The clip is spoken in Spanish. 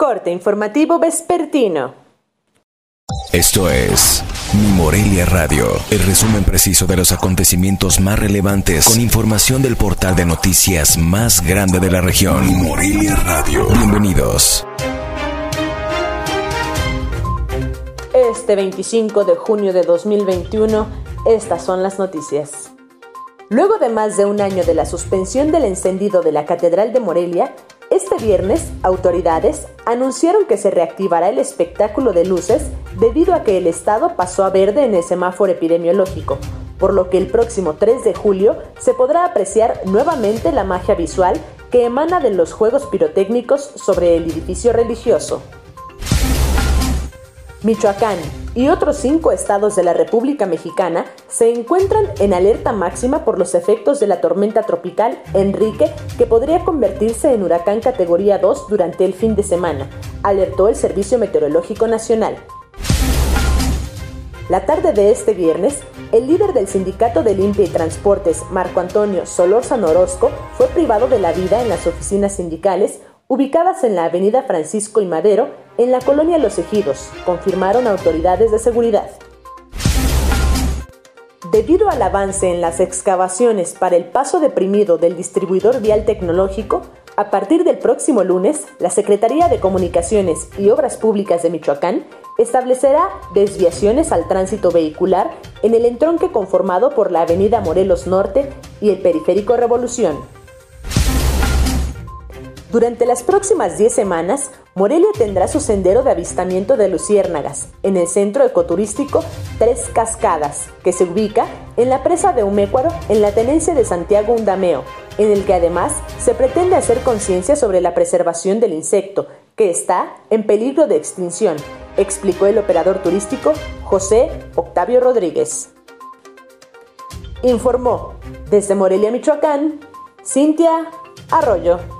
Corte informativo vespertino. Esto es Mi Morelia Radio, el resumen preciso de los acontecimientos más relevantes con información del portal de noticias más grande de la región. Mi Morelia Radio. Bienvenidos. Este 25 de junio de 2021, estas son las noticias. Luego de más de un año de la suspensión del encendido de la Catedral de Morelia, este viernes, autoridades anunciaron que se reactivará el espectáculo de luces debido a que el estado pasó a verde en el semáforo epidemiológico, por lo que el próximo 3 de julio se podrá apreciar nuevamente la magia visual que emana de los juegos pirotécnicos sobre el edificio religioso. Michoacán y otros cinco estados de la República Mexicana se encuentran en alerta máxima por los efectos de la tormenta tropical Enrique que podría convertirse en huracán categoría 2 durante el fin de semana, alertó el Servicio Meteorológico Nacional. La tarde de este viernes, el líder del Sindicato de Limpia y Transportes, Marco Antonio Solórzano Orozco, fue privado de la vida en las oficinas sindicales ubicadas en la avenida Francisco y Madero, en la colonia Los Ejidos, confirmaron autoridades de seguridad. Debido al avance en las excavaciones para el paso deprimido del distribuidor vial tecnológico, a partir del próximo lunes, la Secretaría de Comunicaciones y Obras Públicas de Michoacán establecerá desviaciones al tránsito vehicular en el entronque conformado por la Avenida Morelos Norte y el Periférico Revolución. Durante las próximas 10 semanas, Morelia tendrá su sendero de avistamiento de luciérnagas en el centro ecoturístico Tres Cascadas, que se ubica en la presa de Humécuaro en la tenencia de Santiago Undameo, en el que además se pretende hacer conciencia sobre la preservación del insecto, que está en peligro de extinción, explicó el operador turístico José Octavio Rodríguez. Informó desde Morelia, Michoacán, Cintia Arroyo.